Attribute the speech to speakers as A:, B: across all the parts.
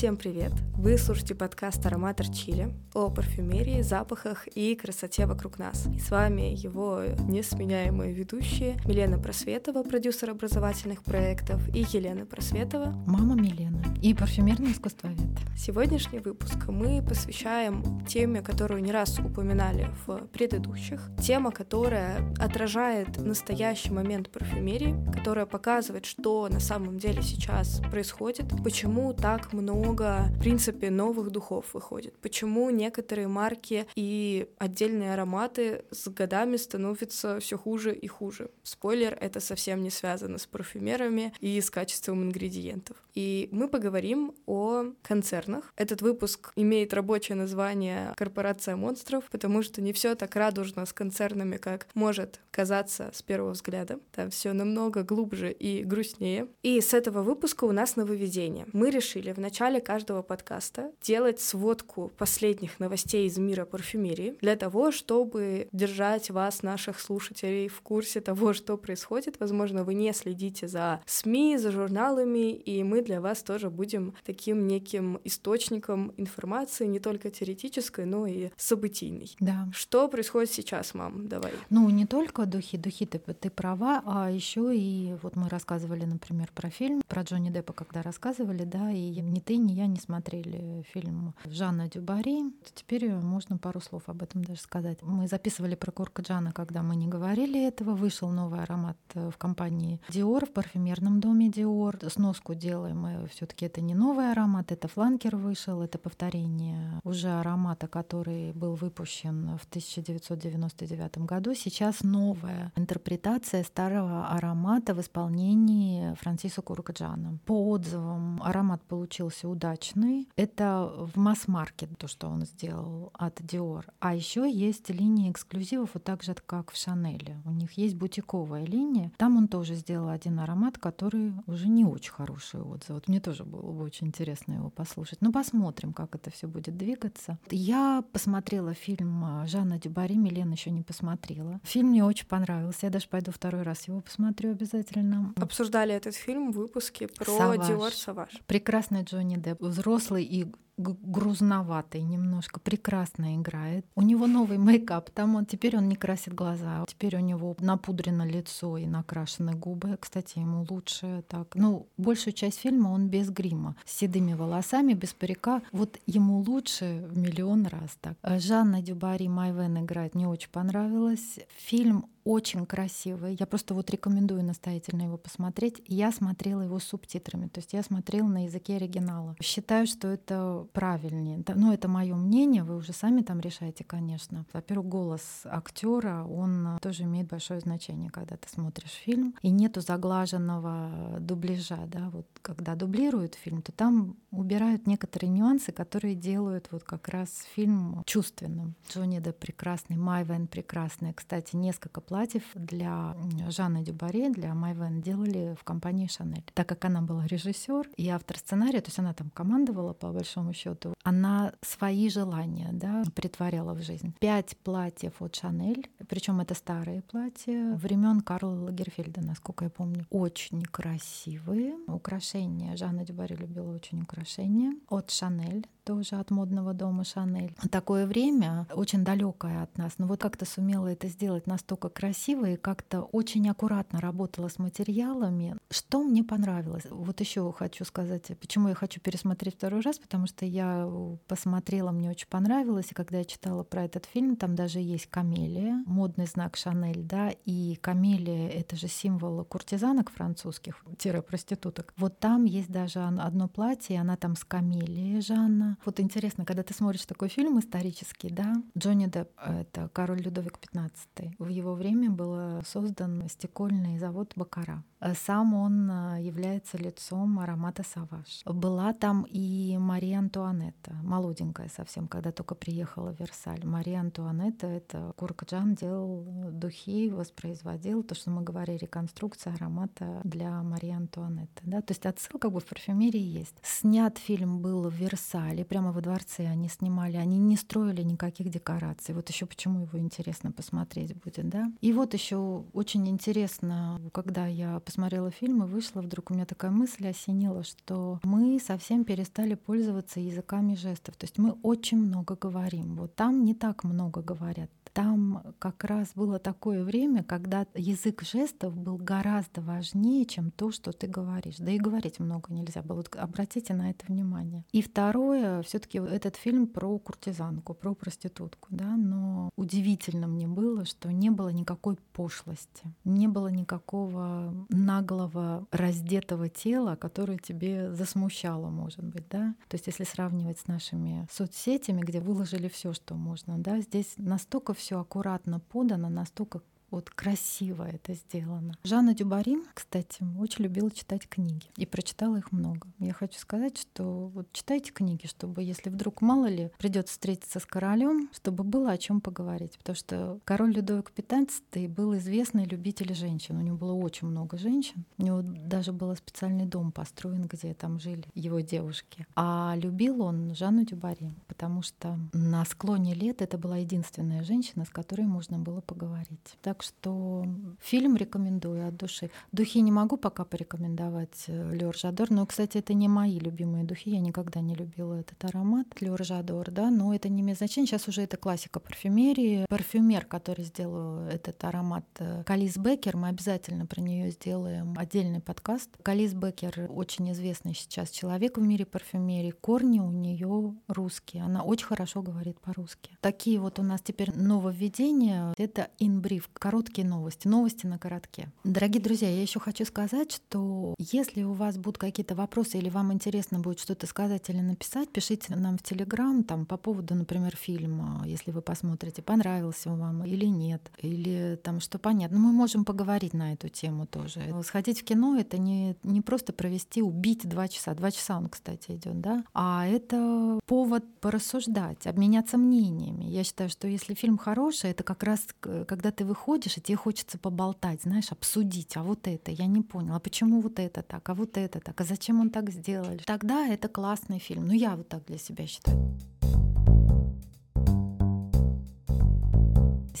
A: Всем привет! Вы слушаете подкаст «Ароматор Чили» о парфюмерии, запахах и красоте вокруг нас. И с вами его несменяемые ведущие Милена Просветова, продюсер образовательных проектов, и Елена Просветова,
B: мама Милена и парфюмерный искусствовед.
A: Сегодняшний выпуск мы посвящаем теме, которую не раз упоминали в предыдущих. Тема, которая отражает настоящий момент парфюмерии, которая показывает, что на самом деле сейчас происходит, почему так много, в принципе, новых духов выходит, почему некоторые марки и отдельные ароматы с годами становятся все хуже и хуже. Спойлер, это совсем не связано с парфюмерами и с качеством ингредиентов. И мы поговорим о концернах. Этот выпуск имеет рабочее название «Корпорация монстров», потому что не все так радужно с концернами, как может казаться с первого взгляда. Там все намного глубже и грустнее. И с этого выпуска у нас нововведение. Мы решили в начале каждого подкаста делать сводку последних новостей из мира парфюмерии для того, чтобы держать вас, наших слушателей, в курсе того, что происходит. Возможно, вы не следите за СМИ, за журналами, и мы для вас тоже будем таким неким источником информации, не только теоретической, но и событийной.
B: Да.
A: Что происходит сейчас, мам? Давай.
B: Ну, не только духи, духи ты, ты права, а еще и вот мы рассказывали, например, про фильм, про Джонни Деппа, когда рассказывали, да, и ни ты, ни я не смотрели фильм Жанна Дюбари. Теперь можно пару слов об этом даже сказать. Мы записывали про Курка Джана, когда мы не говорили этого. Вышел новый аромат в компании Dior, в парфюмерном доме Dior. Сноску делаем мы все таки это не новый аромат, это фланкер вышел, это повторение уже аромата, который был выпущен в 1999 году. Сейчас новая интерпретация старого аромата в исполнении Франсиса Куркаджана. По отзывам аромат получился удачный. Это в масс-маркет то, что он сделал от Dior. А еще есть линия эксклюзивов, вот так же, как в Шанеле. У них есть бутиковая линия. Там он тоже сделал один аромат, который уже не очень хороший отзыв. Вот мне тоже было бы очень интересно его послушать. Ну, посмотрим, как это все будет двигаться. Я посмотрела фильм а, Жанна Дюбари, Милена еще не посмотрела. Фильм мне очень понравился. Я даже пойду второй раз его посмотрю обязательно.
A: Обсуждали этот фильм в выпуске про
B: Саваж.
A: Диор Саваж.
B: Прекрасный Джонни Депп, взрослый и грузноватый немножко, прекрасно играет. У него новый мейкап, там он теперь он не красит глаза, теперь у него напудрено лицо и накрашены губы. Кстати, ему лучше так. Ну, большую часть фильма он без грима, с седыми волосами, без парика. Вот ему лучше в миллион раз так. Жанна Дюбари Майвен играет, мне очень понравилось. Фильм очень красивый. Я просто вот рекомендую настоятельно его посмотреть. Я смотрела его субтитрами, то есть я смотрела на языке оригинала. Считаю, что это правильнее. Ну, это мое мнение, вы уже сами там решаете, конечно. Во-первых, голос актера, он тоже имеет большое значение, когда ты смотришь фильм. И нету заглаженного дубляжа, да, вот когда дублируют фильм, то там убирают некоторые нюансы, которые делают вот как раз фильм чувственным. Джонни Депп прекрасный, Майвен прекрасный. Кстати, несколько платьев для Жанны Дюбаре, для Майвен делали в компании Шанель. Так как она была режиссер и автор сценария, то есть она там командовала по большому счету, она свои желания да, притворяла в жизнь. Пять платьев от Шанель, причем это старые платья времен Карла Лагерфельда, насколько я помню. Очень красивые украшения. Жанна Дюбаре любила очень украшения от Шанель тоже от модного дома Шанель. Такое время очень далекое от нас, но вот как-то сумела это сделать настолько красиво и как-то очень аккуратно работала с материалами. Что мне понравилось? Вот еще хочу сказать, почему я хочу пересмотреть второй раз, потому что я посмотрела, мне очень понравилось, и когда я читала про этот фильм, там даже есть камелия, модный знак Шанель, да, и камелия — это же символ куртизанок французских, проституток. Вот там есть даже одно платье, она там с камелией Жанна, вот интересно, когда ты смотришь такой фильм исторический, да, Джонни Депп — это король Людовик XV. В его время был создан стекольный завод Бакара. Сам он э, является лицом аромата Саваж. Была там и Мария Антуанетта, молоденькая совсем, когда только приехала в Версаль. Мария Антуанетта — это Куркджан делал духи, воспроизводил то, что мы говорили, реконструкция аромата для Марии Антуанетты. Да? То есть отсылка как бы в парфюмерии есть. Снят фильм был в Версале, прямо во дворце они снимали, они не строили никаких декораций. Вот еще почему его интересно посмотреть будет, да? И вот еще очень интересно, когда я посмотрела фильм и вышла, вдруг у меня такая мысль осенила, что мы совсем перестали пользоваться языками жестов. То есть мы очень много говорим. Вот там не так много говорят там как раз было такое время, когда язык жестов был гораздо важнее, чем то, что ты говоришь. Да и говорить много нельзя было. Обратите на это внимание. И второе, все таки этот фильм про куртизанку, про проститутку, да, но удивительно мне было, что не было никакой пошлости, не было никакого наглого раздетого тела, которое тебе засмущало, может быть, да. То есть если сравнивать с нашими соцсетями, где выложили все, что можно, да, здесь настолько все аккуратно подано, настолько вот красиво это сделано. Жанна Дюбари, кстати, очень любила читать книги и прочитала их много. Я хочу сказать, что вот читайте книги, чтобы, если вдруг мало ли придется встретиться с королем, чтобы было о чем поговорить. Потому что король Людовик XV был известный любитель женщин. У него было очень много женщин. У него даже был специальный дом построен, где там жили его девушки. А любил он Жанну Дюбари, потому что на склоне лет это была единственная женщина, с которой можно было поговорить. Так так что фильм рекомендую от души. Духи не могу пока порекомендовать э, L'Or J'adore, но, кстати, это не мои любимые духи, я никогда не любила этот аромат L'Or J'adore, да, но это не имеет значения, сейчас уже это классика парфюмерии. Парфюмер, который сделал этот аромат, э, Калис Бекер, мы обязательно про нее сделаем отдельный подкаст. Калис Бекер очень известный сейчас человек в мире парфюмерии, корни у нее русские, она очень хорошо говорит по-русски. Такие вот у нас теперь нововведения, это in brief, короткие новости, новости на коротке. Дорогие друзья, я еще хочу сказать, что если у вас будут какие-то вопросы или вам интересно будет что-то сказать или написать, пишите нам в Телеграм там по поводу, например, фильма, если вы посмотрите, понравился он вам или нет, или там что понятно. Мы можем поговорить на эту тему тоже. Сходить в кино — это не, не просто провести, убить два часа. Два часа он, кстати, идет, да? А это повод порассуждать, обменяться мнениями. Я считаю, что если фильм хороший, это как раз когда ты выходишь ходишь, и тебе хочется поболтать, знаешь, обсудить, а вот это я не понял, а почему вот это так, а вот это так, а зачем он так сделал? Тогда это классный фильм. Ну, я вот так для себя считаю.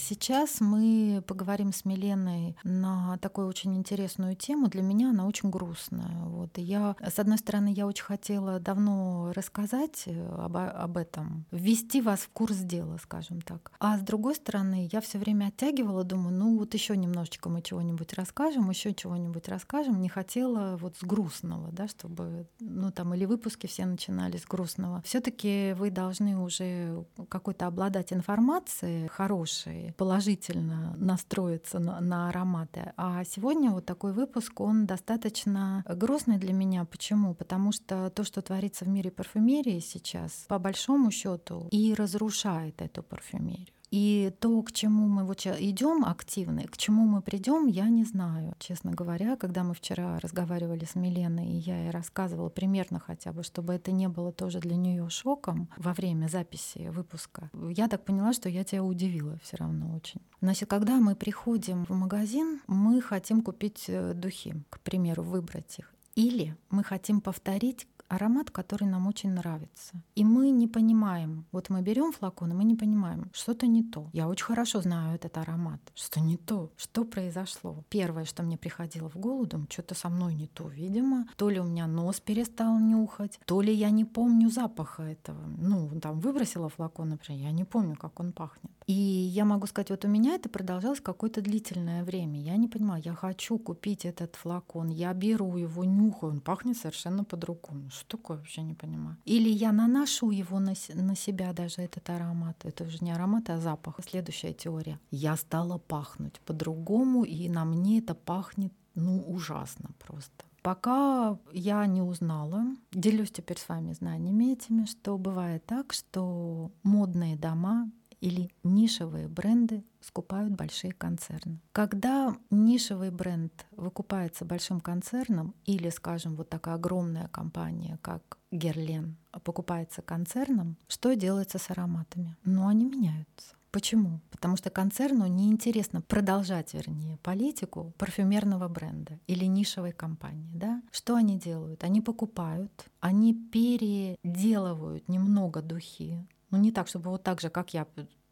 B: Сейчас мы поговорим с Миленой на такую очень интересную тему. Для меня она очень грустная. Вот. И я, с одной стороны, я очень хотела давно рассказать э, об, об этом, ввести вас в курс дела, скажем так. А с другой стороны, я все время оттягивала, думаю, ну вот еще немножечко мы чего-нибудь расскажем, еще чего-нибудь расскажем. Не хотела вот с грустного, да, чтобы, ну там, или выпуски все начинали с грустного. Все-таки вы должны уже какой-то обладать информацией хорошей, положительно настроиться на, на ароматы. А сегодня вот такой выпуск, он достаточно грустный для меня. Почему? Потому что то, что творится в мире парфюмерии сейчас, по большому счету, и разрушает эту парфюмерию. И то, к чему мы вот идем активно, к чему мы придем, я не знаю. Честно говоря, когда мы вчера разговаривали с Миленой, и я ей рассказывала примерно хотя бы, чтобы это не было тоже для нее шоком во время записи выпуска, я так поняла, что я тебя удивила все равно очень. Значит, когда мы приходим в магазин, мы хотим купить э, духи, к примеру, выбрать их. Или мы хотим повторить аромат, который нам очень нравится. И мы не понимаем, вот мы берем флакон, и мы не понимаем, что-то не то. Я очень хорошо знаю этот аромат, что не то, что произошло. Первое, что мне приходило в голову, что-то со мной не то, видимо. То ли у меня нос перестал нюхать, то ли я не помню запаха этого. Ну, там выбросила флакон, например, я не помню, как он пахнет. И я могу сказать, вот у меня это продолжалось какое-то длительное время. Я не понимаю, я хочу купить этот флакон, я беру его, нюхаю, он пахнет совершенно по-другому. Что такое, вообще не понимаю. Или я наношу его на, на себя даже, этот аромат. Это уже не аромат, а запах. Следующая теория. Я стала пахнуть по-другому, и на мне это пахнет, ну, ужасно просто. Пока я не узнала, делюсь теперь с вами знаниями этими, что бывает так, что модные дома или нишевые бренды скупают большие концерны. Когда нишевый бренд выкупается большим концерном или, скажем, вот такая огромная компания, как Герлен, покупается концерном, что делается с ароматами? Ну, они меняются. Почему? Потому что концерну неинтересно продолжать, вернее, политику парфюмерного бренда или нишевой компании. Да? Что они делают? Они покупают, они переделывают немного духи. Ну не так, чтобы вот так же, как я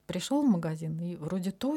B: пришел в магазин, и вроде то,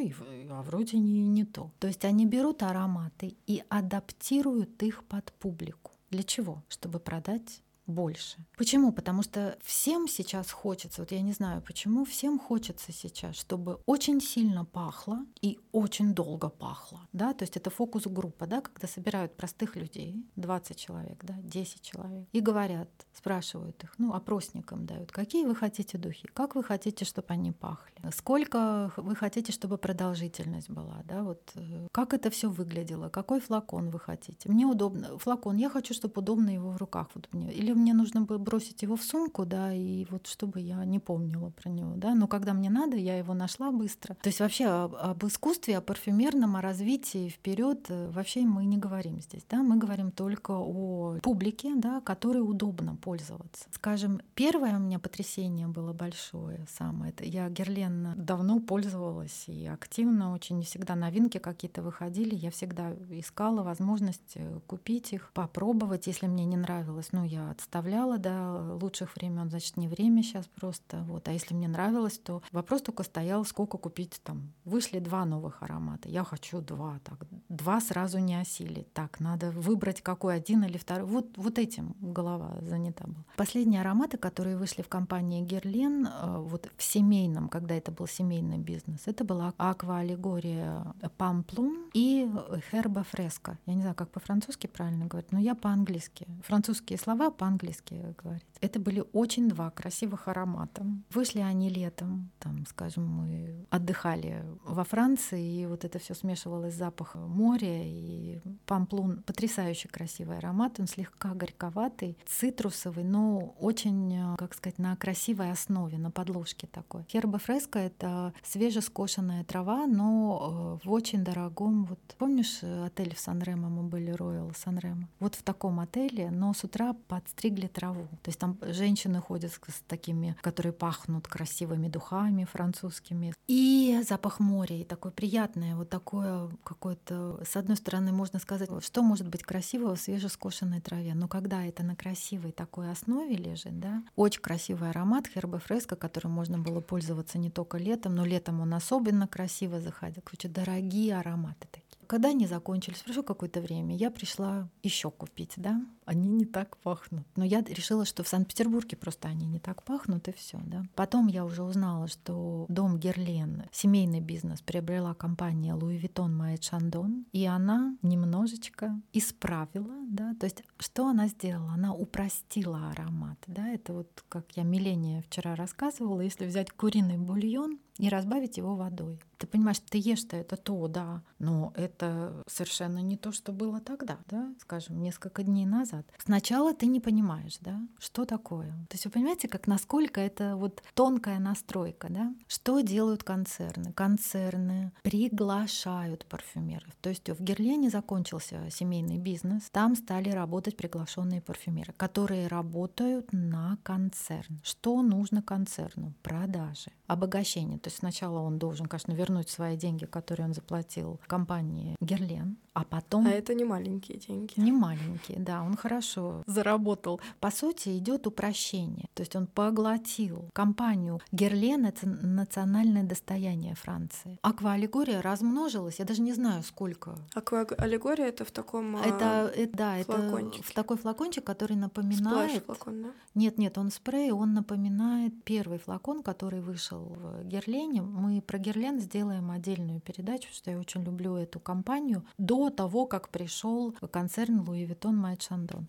B: а вроде не, не то. То есть они берут ароматы и адаптируют их под публику. Для чего? Чтобы продать больше. Почему? Потому что всем сейчас хочется, вот я не знаю почему, всем хочется сейчас, чтобы очень сильно пахло и очень долго пахло. Да? То есть это фокус-группа, да, когда собирают простых людей, 20 человек, да, 10 человек, и говорят, спрашивают их, ну, опросникам дают, какие вы хотите духи, как вы хотите, чтобы они пахли, сколько вы хотите, чтобы продолжительность была, да, вот э, как это все выглядело, какой флакон вы хотите. Мне удобно, флакон, я хочу, чтобы удобно его в руках, вот мне, или мне нужно было бросить его в сумку, да, и вот чтобы я не помнила про него, да, но когда мне надо, я его нашла быстро. То есть вообще об, об искусстве, о парфюмерном, о развитии вперед э, вообще мы не говорим здесь, да, мы говорим только о публике, да, которой удобно пользоваться. Скажем, первое у меня потрясение было большое самое, это я Герлен давно пользовалась и активно, очень всегда новинки какие-то выходили, я всегда искала возможность э, купить их, попробовать, если мне не нравилось, ну я отставляла до лучших времен, значит, не время сейчас просто. Вот. А если мне нравилось, то вопрос только стоял, сколько купить там. Вышли два новых аромата. Я хочу два. Так, два сразу не осилить. Так, надо выбрать какой один или второй. Вот, вот этим голова занята была. Последние ароматы, которые вышли в компании Герлен, э, вот в семейном, когда это был семейный бизнес, это была Аква Аллегория Памплум и Херба Фреско. Я не знаю, как по-французски правильно говорить, но я по-английски. Французские слова по по-английски говорит. Это были очень два красивых аромата. Вышли они летом, там, скажем, мы отдыхали во Франции, и вот это все смешивалось с запахом моря, и памплун потрясающе красивый аромат, он слегка горьковатый, цитрусовый, но очень, как сказать, на красивой основе, на подложке такой. Херба фреска — это свежескошенная трава, но э, в очень дорогом, вот помнишь отель в Сан-Ремо, мы были, Royal Сан-Ремо? Вот в таком отеле, но с утра под стригли траву. То есть там женщины ходят с такими, которые пахнут красивыми духами французскими. И запах моря, и такое приятное, вот такое какое-то, с одной стороны, можно сказать, что может быть красивого в свежескошенной траве, но когда это на красивой такой основе лежит, да, очень красивый аромат херба фреска, которым можно было пользоваться не только летом, но летом он особенно красиво заходил. Короче, дорогие ароматы такие. Когда они закончились, прошло какое-то время, я пришла еще купить, да, они не так пахнут. Но я решила, что в Санкт-Петербурге просто они не так пахнут, и все, да. Потом я уже узнала, что дом Герлен, семейный бизнес, приобрела компания Louis Vuitton Moet Chandon, и она немножечко исправила, да, то есть что она сделала? Она упростила аромат, да, это вот, как я Милене вчера рассказывала, если взять куриный бульон, и разбавить его водой. Ты понимаешь, ты ешь-то это то, да, но это совершенно не то, что было тогда, да, скажем, несколько дней назад. Сначала ты не понимаешь, да, что такое. То есть вы понимаете, как насколько это вот тонкая настройка, да? Что делают концерны? Концерны приглашают парфюмеров. То есть в Герлене закончился семейный бизнес, там стали работать приглашенные парфюмеры, которые работают на концерн. Что нужно концерну? Продажи, обогащение. То есть сначала он должен, конечно, вернуть свои деньги, которые он заплатил компании Герлен, а потом...
A: А это не маленькие деньги.
B: Не маленькие, да, он хорошо заработал. По сути, идет упрощение. То есть он поглотил компанию Герлен — это национальное достояние Франции. Аквааллегория размножилась, я даже не знаю, сколько.
A: Аквааллегория — это в таком
B: это, это, Да, флакончике. это в такой флакончик, который напоминает...
A: Splash-флакон, да?
B: Нет, нет, он спрей, он напоминает первый флакон, который вышел в Герлене. Мы про Герлен сделаем отдельную передачу, что я очень люблю эту компанию. До того, как пришел концерн Louis Vuitton Moët Chandon.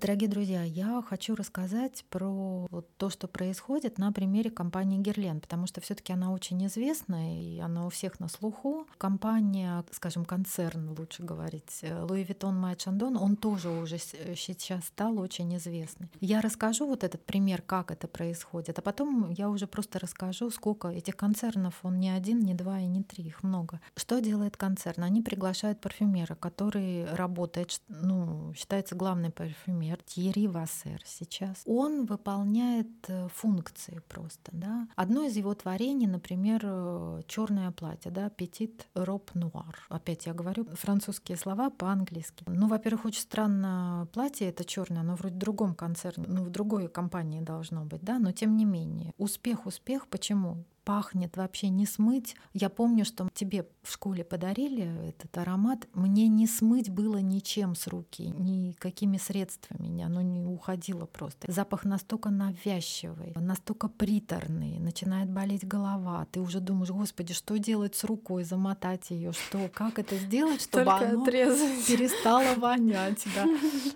B: Дорогие друзья, я хочу рассказать про вот то, что происходит на примере компании Герлен, потому что все-таки она очень известная и она у всех на слуху. Компания, скажем, концерн, лучше говорить, Vuitton Майт Chandon, он тоже уже сейчас стал очень известный. Я расскажу вот этот пример, как это происходит, а потом я уже просто расскажу, сколько этих концернов, он не один, не два и не три, их много. Что делает концерн? Они приглашают парфюмера, который работает ну, считается главный парфюмер Тьерри Вассер сейчас. Он выполняет э, функции просто, да. Одно из его творений, например, э, черное платье, да, Petit Robe Noir. Опять я говорю французские слова по-английски. Ну, во-первых, очень странно платье это черное, оно вроде в другом концерне, ну, в другой компании должно быть, да, но тем не менее. Успех, успех, почему? Пахнет вообще не смыть. Я помню, что тебе в школе подарили этот аромат. Мне не смыть было ничем с руки, никакими средствами. Оно не уходило просто. Запах настолько навязчивый, настолько приторный. Начинает болеть голова. Ты уже думаешь, господи, что делать с рукой, замотать ее, что, как это сделать, чтобы
A: Только
B: оно
A: отрезать.
B: перестало вонять. Да.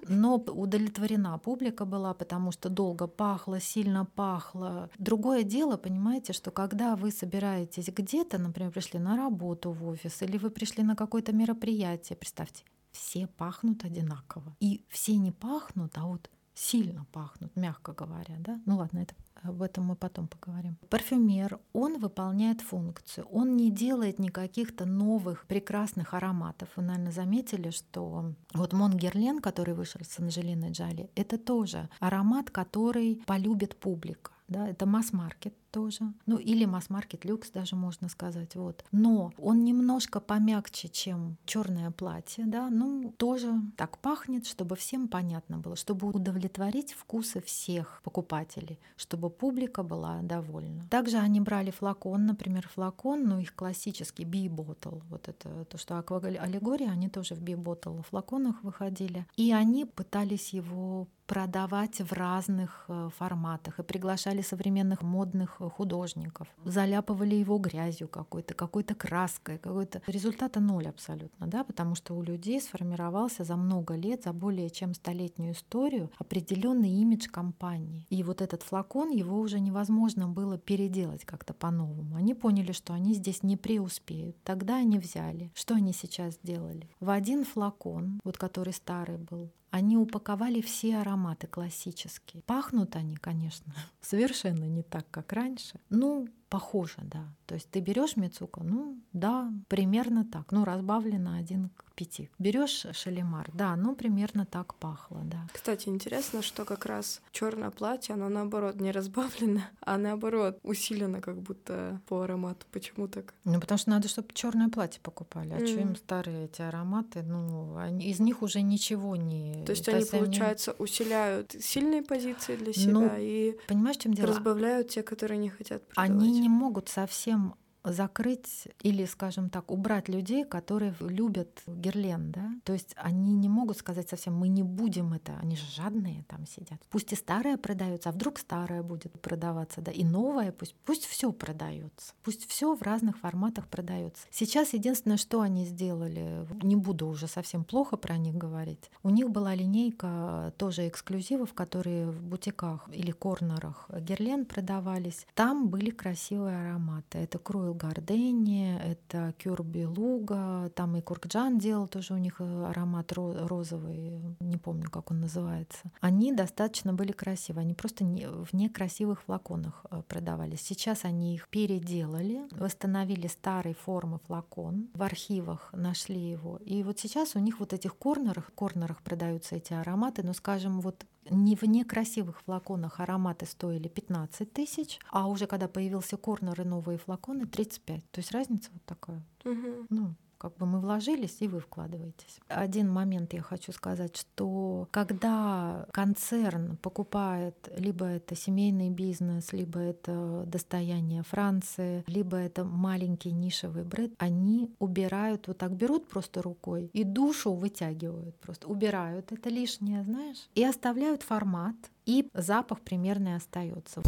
B: Но удовлетворена публика была, потому что долго пахло, сильно пахло. Другое дело, понимаете, что когда когда вы собираетесь где-то, например, пришли на работу в офис, или вы пришли на какое-то мероприятие, представьте, все пахнут одинаково. И все не пахнут, а вот сильно пахнут, мягко говоря, да? Ну ладно, это об этом мы потом поговорим. Парфюмер, он выполняет функцию. Он не делает никаких-то новых прекрасных ароматов. Вы, наверное, заметили, что вот Монгерлен, который вышел с Анжелиной Джоли, это тоже аромат, который полюбит публика. Да, это масс-маркет тоже. Ну, или масс-маркет люкс даже можно сказать. Вот. Но он немножко помягче, чем черное платье, да, ну, тоже так пахнет, чтобы всем понятно было, чтобы удовлетворить вкусы всех покупателей, чтобы публика была довольна. Также они брали флакон, например, флакон, ну, их классический би-ботл, вот это то, что аквалегория, они тоже в би-ботл флаконах выходили, и они пытались его продавать в разных э, форматах и приглашали современных модных художников, заляпывали его грязью какой-то, какой-то краской, какой-то... Результата ноль абсолютно, да, потому что у людей сформировался за много лет, за более чем столетнюю историю определенный имидж компании. И вот этот флакон, его уже невозможно было переделать как-то по-новому. Они поняли, что они здесь не преуспеют. Тогда они взяли. Что они сейчас сделали? В один флакон, вот который старый был, они упаковали все ароматы классические. Пахнут они, конечно, совершенно не так, как раньше. Ну, похоже, да. То есть ты берешь Мицука, ну да, примерно так, ну разбавлено один к пяти. Берешь Шалимар, да, ну примерно так пахло, да.
A: Кстати, интересно, что как раз черное платье, оно наоборот не разбавлено, а наоборот усилено как будто по аромату. Почему так?
B: Ну потому что надо, чтобы черное платье покупали. А mm. что им старые эти ароматы? Ну они, из них уже ничего не.
A: То есть они, получается, они... усиляют сильные позиции для себя ну, и
B: понимаешь, чем дело?
A: разбавляют те, которые не хотят продавать.
B: Они не могут совсем закрыть или, скажем так, убрать людей, которые любят Герлен, да? То есть они не могут сказать совсем, мы не будем это, они же жадные там сидят. Пусть и старое продается, а вдруг старое будет продаваться, да, и новое, пусть, пусть все продается, пусть все в разных форматах продается. Сейчас единственное, что они сделали, не буду уже совсем плохо про них говорить, у них была линейка тоже эксклюзивов, которые в бутиках или корнерах Герлен продавались. Там были красивые ароматы. Это Круэл Гардени, это Кюрби Луга, там и Куркджан делал тоже у них э, аромат розовый, не помню, как он называется. Они достаточно были красивые, они просто не, в некрасивых флаконах э, продавались. Сейчас они их переделали, восстановили старой формы флакон, в архивах нашли его. И вот сейчас у них вот этих корнерах, корнерах продаются эти ароматы, но, скажем, вот не в некрасивых флаконах ароматы стоили 15 тысяч, а уже когда появился корнер и новые флаконы 35. То есть разница вот такая.
A: Угу.
B: Ну, как бы мы вложились, и вы вкладываетесь. Один момент я хочу сказать, что когда концерн покупает, либо это семейный бизнес, либо это достояние Франции, либо это маленький нишевый бренд, они убирают, вот так берут просто рукой и душу вытягивают, просто убирают это лишнее, знаешь, и оставляют формат, и запах примерный остается.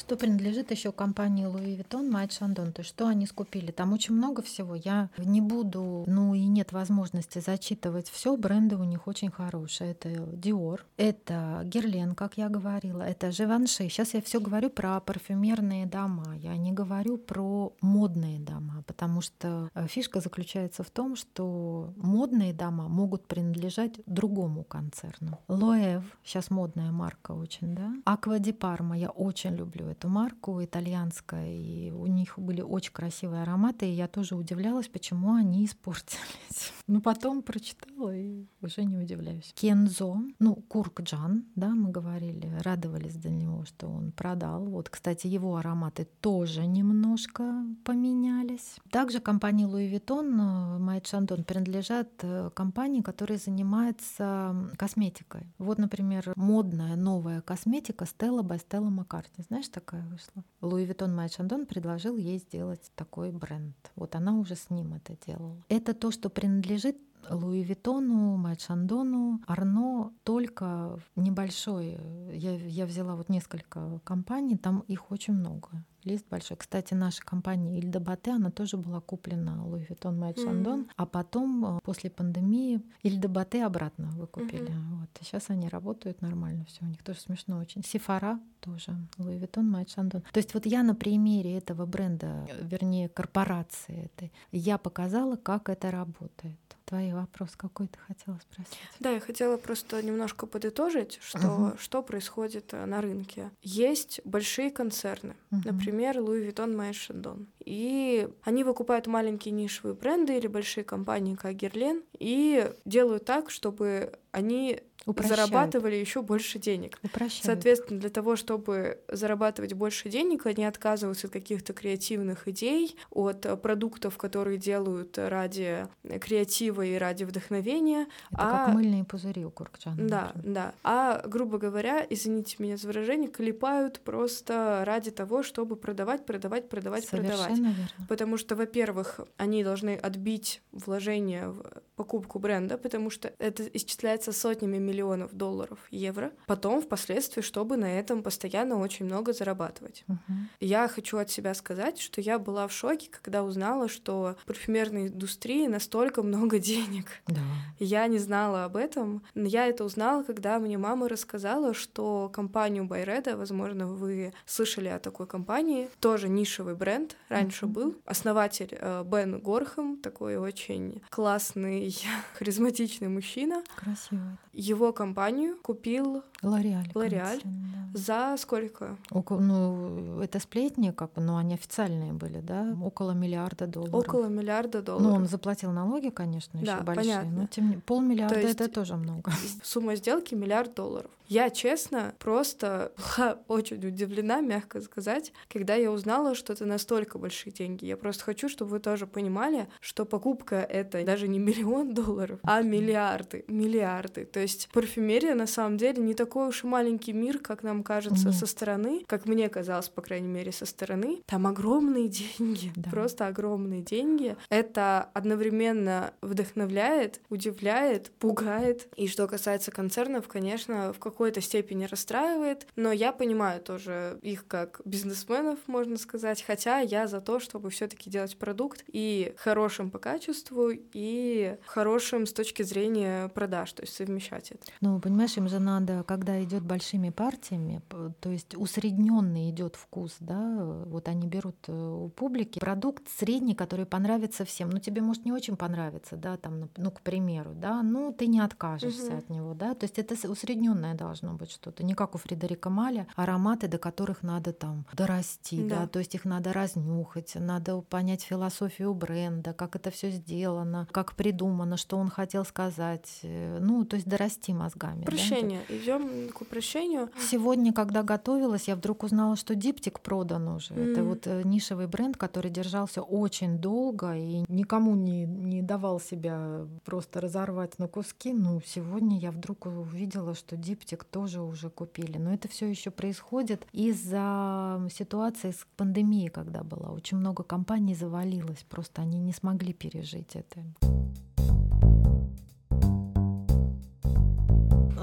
B: Что принадлежит еще компании Louis Vuitton, Майт Шандон, то есть что они скупили. Там очень много всего. Я не буду, ну и нет возможности зачитывать все, бренды у них очень хорошие. Это Dior, это Герлен, как я говорила, это Живанши. Сейчас я все говорю про парфюмерные дома. Я не говорю про модные дома, потому что э, фишка заключается в том, что модные дома могут принадлежать другому концерну. Лоэв, сейчас модная марка очень, да? Аква ди Парма, я очень люблю эту марку, итальянская, и у них были очень красивые ароматы, и я тоже удивлялась, почему они испортились. Но потом прочитала и уже не удивляюсь. Кензо, ну, Куркджан, да, мы говорили, радовались за него, что он продал. Вот, кстати, его ароматы тоже немножко поменялись. Также компания Louis Vuitton, Майт Шандон принадлежат э, компании, которая занимается косметикой. Вот, например, модная новая косметика Stella by Stella McCartney. Знаешь, такая вышла? Louis Vuitton Майт Шандон предложил ей сделать такой бренд. Вот она уже с ним это делала. Это то, что принадлежит Луи Виттону, Моэт Шандону, Арно только небольшой. Я, я взяла вот несколько компаний, там их очень много лист большой. Кстати, наша компания Иль де Ботэ, она тоже была куплена Louis Vuitton Moët Chandon, mm-hmm. а потом э, после пандемии Иль де Ботэ обратно выкупили. Mm-hmm. Вот. Сейчас они работают нормально, все у них тоже смешно очень. Sephora тоже, Louis Vuitton Moët Chandon. То есть вот я на примере этого бренда, вернее корпорации этой, я показала, как это работает твой вопрос какой ты хотела спросить?
A: Да, я хотела просто немножко подытожить, что, uh-huh. что происходит э, на рынке. Есть большие концерны, uh-huh. например, Louis Vuitton, Моët Chandon. И они выкупают маленькие нишевые бренды или большие компании, как Герлен, и делают так, чтобы они Упрощают. зарабатывали еще больше денег.
B: Упрощают.
A: Соответственно, для того, чтобы зарабатывать больше денег, они отказываются от каких-то креативных идей, от продуктов, которые делают ради креатива и ради вдохновения.
B: Это а... как мыльные пузыри у Куркчана.
A: Да, например. да. А, грубо говоря, извините меня за выражение, клепают просто ради того, чтобы продавать, продавать, продавать,
B: Совершенно
A: продавать.
B: Верно.
A: Потому что, во-первых, они должны отбить вложение в покупку бренда, потому что это исчисляется сотнями миллионов долларов, евро. Потом, впоследствии, чтобы на этом постоянно очень много зарабатывать.
B: Uh-huh.
A: Я хочу от себя сказать, что я была в шоке, когда узнала, что в парфюмерной индустрии настолько много денег.
B: Да.
A: Я не знала об этом. Я это узнала, когда мне мама рассказала, что компанию Байреда, возможно, вы слышали о такой компании, тоже нишевый бренд, раньше uh-huh. был. Основатель э, Бен Горхэм, такой очень классный, харизматичный мужчина.
B: Красивый
A: его компанию купил
B: Лореаль.
A: Лореаль. Да. За сколько?
B: Около, ну, это сплетни, как бы, но они официальные были, да? Около миллиарда долларов.
A: Около миллиарда долларов.
B: Ну, он заплатил налоги, конечно, да, еще большие. Понятно. Но тем полмиллиарда То есть это тоже много.
A: Сумма сделки миллиард долларов. Я, честно, просто была очень удивлена, мягко сказать, когда я узнала, что это настолько большие деньги. Я просто хочу, чтобы вы тоже понимали, что покупка — это даже не миллион долларов, а миллиарды, миллиарды. То есть парфюмерия на самом деле не такой уж и маленький мир, как нам кажется Нет. со стороны, как мне казалось, по крайней мере, со стороны. Там огромные деньги, да. просто огромные деньги. Это одновременно вдохновляет, удивляет, пугает. И что касается концернов, конечно, в какой-то степени расстраивает, но я понимаю тоже их как бизнесменов, можно сказать, хотя я за то, чтобы все таки делать продукт и хорошим по качеству, и хорошим с точки зрения продаж, то есть совмещать это.
B: Ну, понимаешь, им же надо, когда идет большими партиями, то есть усредненный идет вкус, да, вот они берут э, у публики продукт средний, который понравится всем. Ну, тебе может не очень понравиться, да, там, ну, к примеру, да, ну, ты не откажешься угу. от него, да, то есть это усредненное должно должно быть что-то. Не как у Фредерика Маля, ароматы, до которых надо там дорасти, да. да, то есть их надо разнюхать, надо понять философию бренда, как это все сделано, как придумано, что он хотел сказать. Ну, то есть дорасти мозгами.
A: Прощение. Да? Идем к упрощению.
B: Сегодня, когда готовилась, я вдруг узнала, что диптик продан уже. Mm. Это вот э, нишевый бренд, который держался очень долго и никому не, не давал себя просто разорвать на куски. Ну, сегодня я вдруг увидела, что диптик тоже уже купили. Но это все еще происходит из-за ситуации с пандемией, когда была. Очень много компаний завалилось, просто они не смогли пережить это.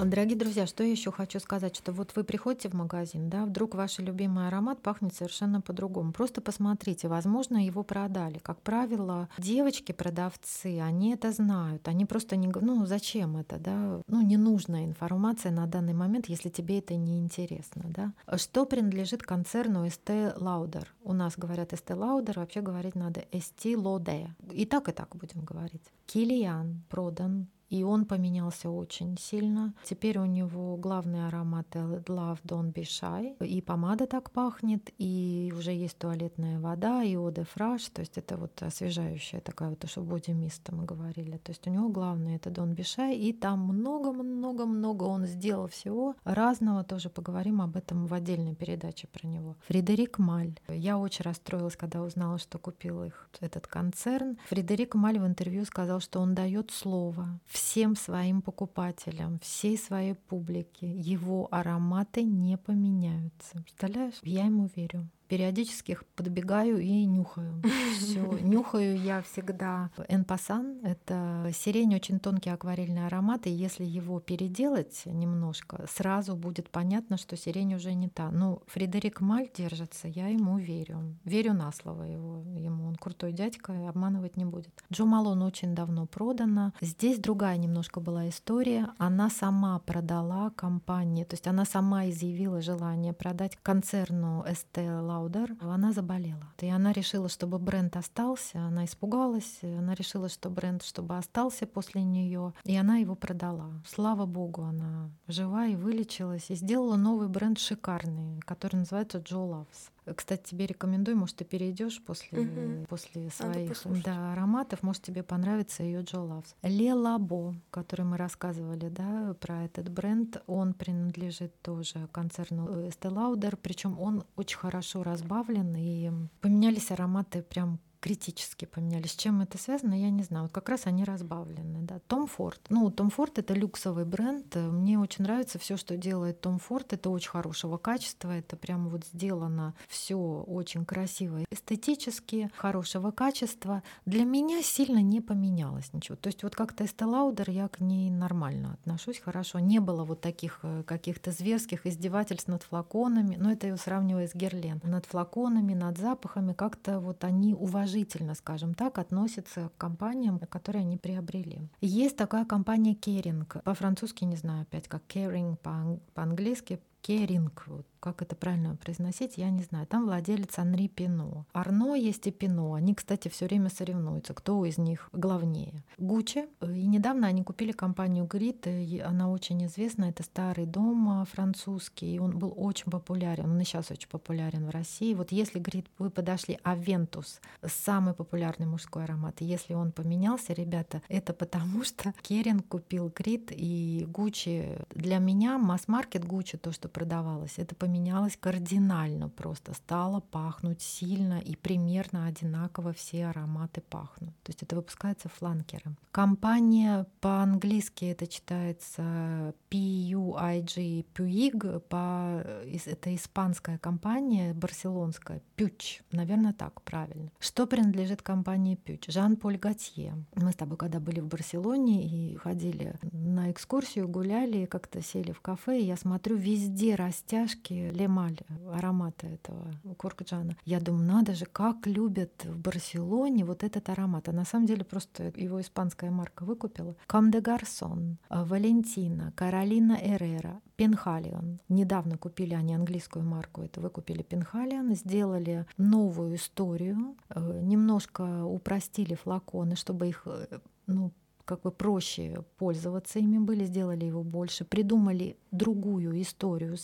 B: Дорогие друзья, что я еще хочу сказать, что вот вы приходите в магазин, да, вдруг ваш любимый аромат пахнет совершенно по-другому. Просто посмотрите, возможно, его продали. Как правило, девочки-продавцы, они это знают, они просто не, ну, зачем это, да, ну, ненужная информация на данный момент, если тебе это не интересно, да. Что принадлежит концерну Estée Lauder? У нас говорят Estée Lauder, вообще говорить надо Estée Lauder. И так, и так будем говорить. Килиан продан и он поменялся очень сильно. Теперь у него главный аромат Love Don't Be Shy. И помада так пахнет, и уже есть туалетная вода, и Eau de то есть это вот освежающая такая вот, что боди миста мы говорили. То есть у него главное это Don't Be Shy, и там много-много-много он сделал всего разного, тоже поговорим об этом в отдельной передаче про него. Фредерик Маль. Я очень расстроилась, когда узнала, что купил их этот концерн. Фредерик Маль в интервью сказал, что он дает слово всем своим покупателям, всей своей публике. Его ароматы не поменяются. Представляешь? Я ему верю периодически подбегаю и нюхаю. Все. Нюхаю я всегда энпасан. Это сирень, очень тонкий акварельный аромат, и если его переделать немножко, сразу будет понятно, что сирень уже не та. Ну, Фредерик Маль держится, я ему верю. Верю на слово его. Ему он крутой дядька, и обманывать не будет. Джо Малон очень давно продана. Здесь другая немножко была история. Она сама продала компании, то есть она сама изъявила желание продать концерну Estée Лаудер, она заболела. И она решила, чтобы бренд остался, она испугалась, она решила, что бренд, чтобы остался после нее, и она его продала. Слава богу, она жива и вылечилась, и сделала новый бренд шикарный, который называется Джо Лавс. Кстати, тебе рекомендую, может, ты перейдешь после, угу. после своих да, ароматов, может, тебе понравится ее Джо Лавс. Ле Лабо, который мы рассказывали, да, про этот бренд, он принадлежит тоже концерну Estee Lauder, причем он очень хорошо разбавлен, и поменялись ароматы прям критически поменялись. С чем это связано, я не знаю. Вот как раз они разбавлены. Да. Том Форд. Ну, Том Форд — это люксовый бренд. Мне очень нравится все, что делает Том Форд. Это очень хорошего качества. Это прямо вот сделано все очень красиво, эстетически, хорошего качества. Для меня сильно не поменялось ничего. То есть вот как-то Estee я к ней нормально отношусь, хорошо. Не было вот таких э, каких-то зверских издевательств над флаконами. Но это я сравниваю с Герлен. Над флаконами, над запахами. Как-то вот они уважают уважительно, скажем так, относятся к компаниям, которые они приобрели. Есть такая компания Caring, по-французски не знаю опять, как Caring по-английски, Kering, вот, как это правильно произносить, я не знаю. Там владелец Анри Пино. Арно есть и Пино. Они, кстати, все время соревнуются, кто из них главнее. Гуччи. И недавно они купили компанию Creed. Она очень известна. Это старый дом а, французский. И он был очень популярен. Он и сейчас очень популярен в России. Вот если, говорит, вы подошли Aventus, самый популярный мужской аромат, если он поменялся, ребята, это потому что Kering купил Creed и Гуччи. Для меня масс-маркет Гуччи, то, что продавалось, это поменялось кардинально просто. Стало пахнуть сильно и примерно одинаково все ароматы пахнут. То есть это выпускается фланкером. Компания по-английски это читается PUIG, PUIG, по, это испанская компания, барселонская, Пюч, наверное, так правильно. Что принадлежит компании Пюч? Жан-Поль Готье. Мы с тобой когда были в Барселоне и ходили на экскурсию, гуляли, как-то сели в кафе, и я смотрю, везде растяжки лемаль, аромата этого куркджана. Я думаю, надо же, как любят в Барселоне вот этот аромат. А на самом деле просто его испанская марка выкупила. Кам де Гарсон, Валентина, Каролина Эрера, Пенхалион. Недавно купили они английскую марку, это выкупили Пенхалион, сделали новую историю, э, немножко упростили флаконы, чтобы их э, ну, как бы проще пользоваться ими были, сделали его больше, придумали другую историю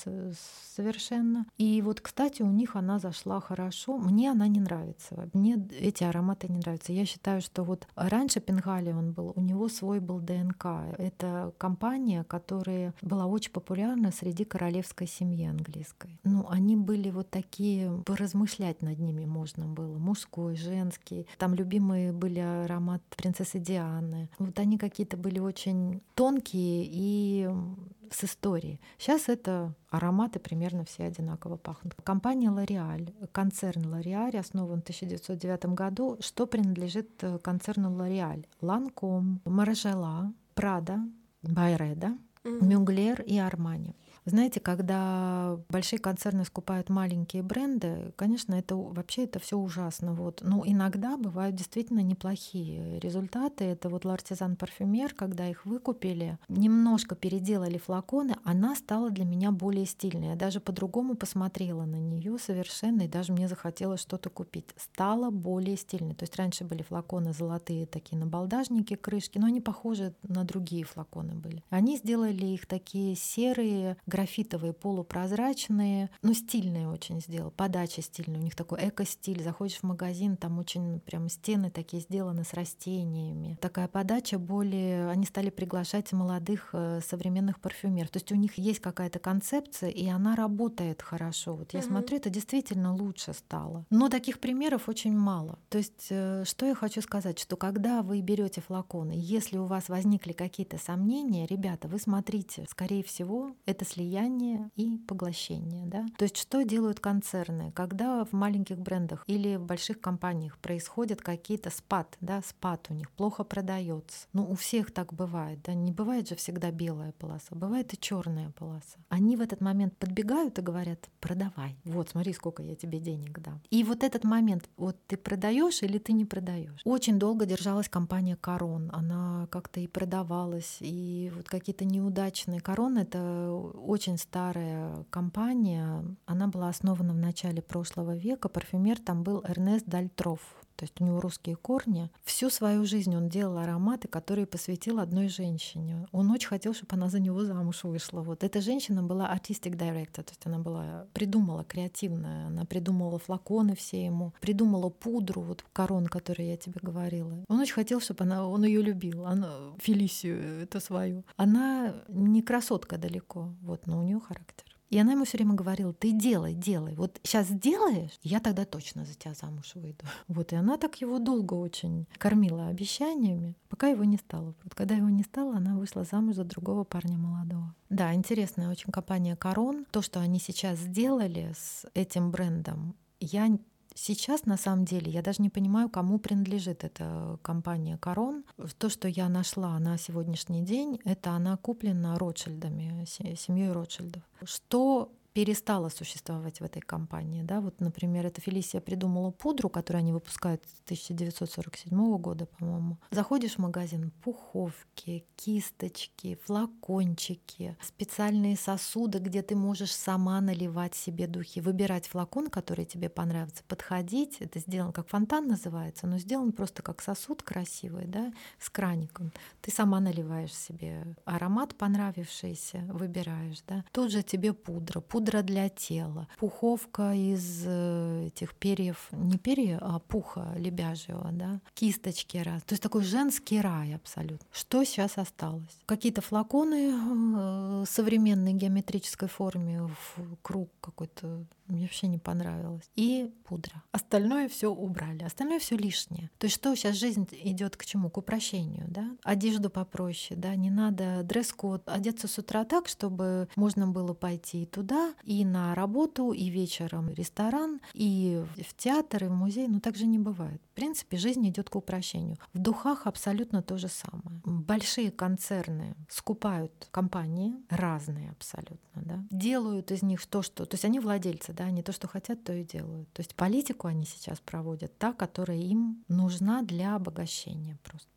B: совершенно. И вот, кстати, у них она зашла хорошо. Мне она не нравится. Мне эти ароматы не нравятся. Я считаю, что вот раньше Пенгали он был, у него свой был ДНК. Это компания, которая была очень популярна среди королевской семьи английской. Ну, они были вот такие, поразмышлять над ними можно было. Мужской, женский. Там любимые были аромат принцессы Дианы. Вот они какие-то были очень тонкие и с историей. Сейчас это ароматы примерно все одинаково пахнут. Компания L'Oreal, концерн L'Oreal основан в 1909 году. Что принадлежит э, концерну L'Oreal? Ланком, Маржела, Прада, Байреда, Мюглер и Армани. Знаете, когда большие концерны скупают маленькие бренды, конечно, это вообще это все ужасно. Вот. Но иногда бывают действительно неплохие результаты. Это вот L'Artisan Parfumer, когда их выкупили, немножко переделали флаконы, она стала для меня более стильной. Я даже по-другому посмотрела на нее совершенно, и даже мне захотелось что-то купить. Стала более стильной. То есть раньше были флаконы золотые, такие на балдажнике крышки, но они похожи на другие флаконы были. Они сделали их такие серые, графитовые, полупрозрачные, ну, стильные очень сделал, подача стильная, у них такой эко-стиль. Заходишь в магазин, там очень прям стены такие сделаны с растениями. Такая подача более... Они стали приглашать молодых э, современных парфюмеров. То есть у них есть какая-то концепция, и она работает хорошо. Вот я угу. смотрю, это действительно лучше стало. Но таких примеров очень мало. То есть э, что я хочу сказать, что когда вы берете флаконы, если у вас возникли какие-то сомнения, ребята, вы смотрите, скорее всего, это след слияние и поглощение. Да? То есть что делают концерны? Когда в маленьких брендах или в больших компаниях происходят какие-то спад, да, спад у них плохо продается. Ну, у всех так бывает. Да? Не бывает же всегда белая полоса, бывает и черная полоса. Они в этот момент подбегают и говорят, продавай. Вот, смотри, сколько я тебе денег дам. И вот этот момент, вот ты продаешь или ты не продаешь. Очень долго держалась компания Корон. Она как-то и продавалась, и вот какие-то неудачные. Корон — это очень старая компания. Она была основана в начале прошлого века. Парфюмер там был Эрнест Дальтров то есть у него русские корни. Всю свою жизнь он делал ароматы, которые посвятил одной женщине. Он очень хотел, чтобы она за него замуж вышла. Вот эта женщина была artistic director, то есть она была придумала креативная, она придумала флаконы все ему, придумала пудру, вот корон, который я тебе говорила. Он очень хотел, чтобы она, он ее любил, она Фелисию это свою. Она не красотка далеко, вот, но у нее характер. И она ему все время говорила, ты делай, делай. Вот сейчас сделаешь, я тогда точно за тебя замуж выйду. Вот, и она так его долго очень кормила обещаниями, пока его не стало. Вот когда его не стало, она вышла замуж за другого парня молодого. Да, интересная очень компания Корон. То, что они сейчас сделали с этим брендом, я Сейчас, на самом деле, я даже не понимаю, кому принадлежит эта компания Корон. То, что я нашла на сегодняшний день, это она куплена Ротшильдами, семьей Ротшильдов. Что перестала существовать в этой компании. Да? Вот, например, эта Фелисия придумала пудру, которую они выпускают с 1947 года, по-моему. Заходишь в магазин, пуховки, кисточки, флакончики, специальные сосуды, где ты можешь сама наливать себе духи, выбирать флакон, который тебе понравится, подходить. Это сделано как фонтан называется, но сделан просто как сосуд красивый, да, с краником. Ты сама наливаешь себе аромат понравившийся, выбираешь, да. Тут же тебе пудра. Пудра пудра для тела, пуховка из э, этих перьев, не перья, а пуха лебяжьего, да, кисточки раз. То есть такой женский рай абсолютно. Что сейчас осталось? Какие-то флаконы э, современной геометрической форме в круг какой-то мне вообще не понравилось. И пудра. Остальное все убрали. Остальное все лишнее. То есть что сейчас жизнь идет к чему? К упрощению, да? Одежду попроще, да? Не надо дресс-код. Одеться с утра так, чтобы можно было пойти и туда, и на работу, и вечером в ресторан, и в театр, и в музей. Но так же не бывает. В принципе, жизнь идет к упрощению. В духах абсолютно то же самое. Большие концерны скупают компании, разные абсолютно, да? Делают из них то, что... То есть они владельцы да, они то, что хотят, то и делают. То есть политику они сейчас проводят, та, которая им нужна для обогащения просто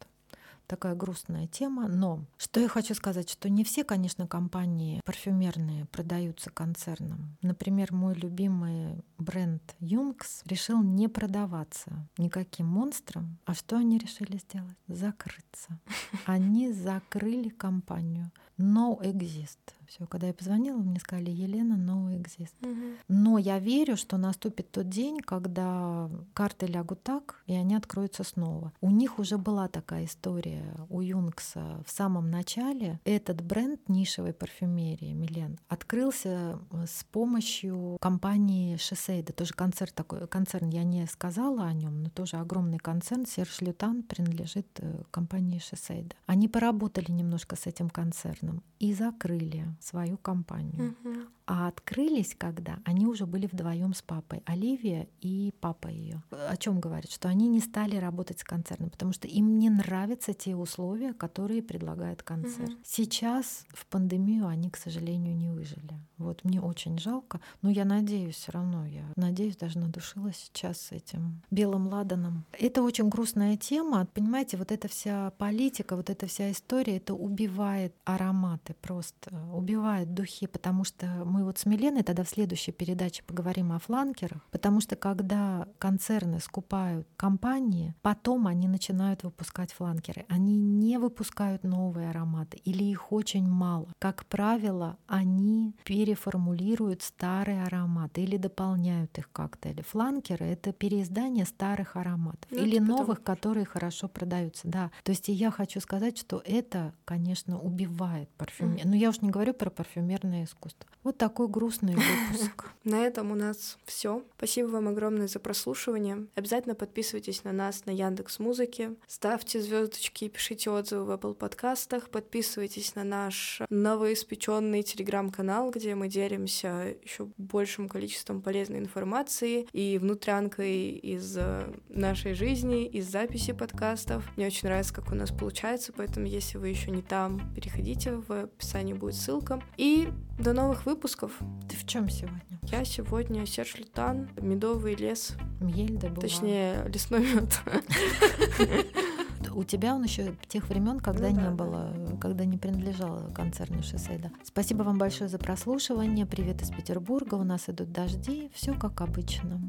B: такая грустная тема. Но что я хочу сказать, что не все, конечно, компании парфюмерные продаются концерном. Например, мой любимый бренд Юнкс решил не продаваться никаким монстрам. А что они решили сделать? Закрыться. Они закрыли компанию. No exist. Все, когда я позвонила, мне сказали, Елена, no exist. Угу. Но я верю, что наступит тот день, когда карты лягут так, и они откроются снова. У них уже была такая история у Юнкса в самом начале. Этот бренд нишевой парфюмерии Милен открылся э, с помощью компании Шесейда. Тоже концерн такой, концерн, я не сказала о нем, но тоже огромный концерн. Серж Лютан принадлежит э, компании Шесейда. Они поработали немножко с этим концерном и закрыли свою компанию. Угу. А открылись когда? Они уже были вдвоем с папой. Оливия и папа ее. О чем говорят? Что они не стали работать с концерном, потому что им не нравятся те условия, которые предлагает концерт. Угу. Сейчас в пандемию они, к сожалению, не выжили. Вот мне очень жалко, но я надеюсь все равно, я надеюсь, даже надушилась сейчас с этим белым ладаном. Это очень грустная тема, понимаете, вот эта вся политика, вот эта вся история, это убивает ароматы просто, убивает духи, потому что мы вот с Миленой тогда в следующей передаче поговорим о фланкерах, потому что когда концерны скупают компании, потом они начинают выпускать фланкеры. Они не выпускают новые ароматы или их очень мало. Как правило, они переформулируют старые ароматы или дополняют их как-то. Или фланкеры — это переиздание старых ароматов ну, или новых, потом... которые хорошо продаются. Да. То есть я хочу сказать, что это, конечно, убивает парфюмерию. Mm. Но я уж не говорю про парфюмерное искусство. Вот такой грустный выпуск.
A: На этом у нас все. Спасибо вам огромное за прослушивание. Обязательно подписывайтесь на нас на Яндекс Музыке, ставьте звездочки, пишите отзывы в Apple подкастах, подписывайтесь на наш новоиспеченный телеграм-канал, где мы делимся еще большим количеством полезной информации и внутрянкой из э, нашей жизни, из записи подкастов. Мне очень нравится, как у нас получается, поэтому если вы еще не там, переходите, в описании будет ссылка. И до новых выпусков.
B: Ты в чем сегодня?
A: Я сегодня Серж Лютан, Медовый лес.
B: Мель добывала.
A: Точнее, лесной мед.
B: У тебя он еще тех времен, когда ну, не да, было, да. когда не принадлежал концерну Шоседа. Спасибо вам большое за прослушивание. Привет из Петербурга. У нас идут дожди. Все как обычно.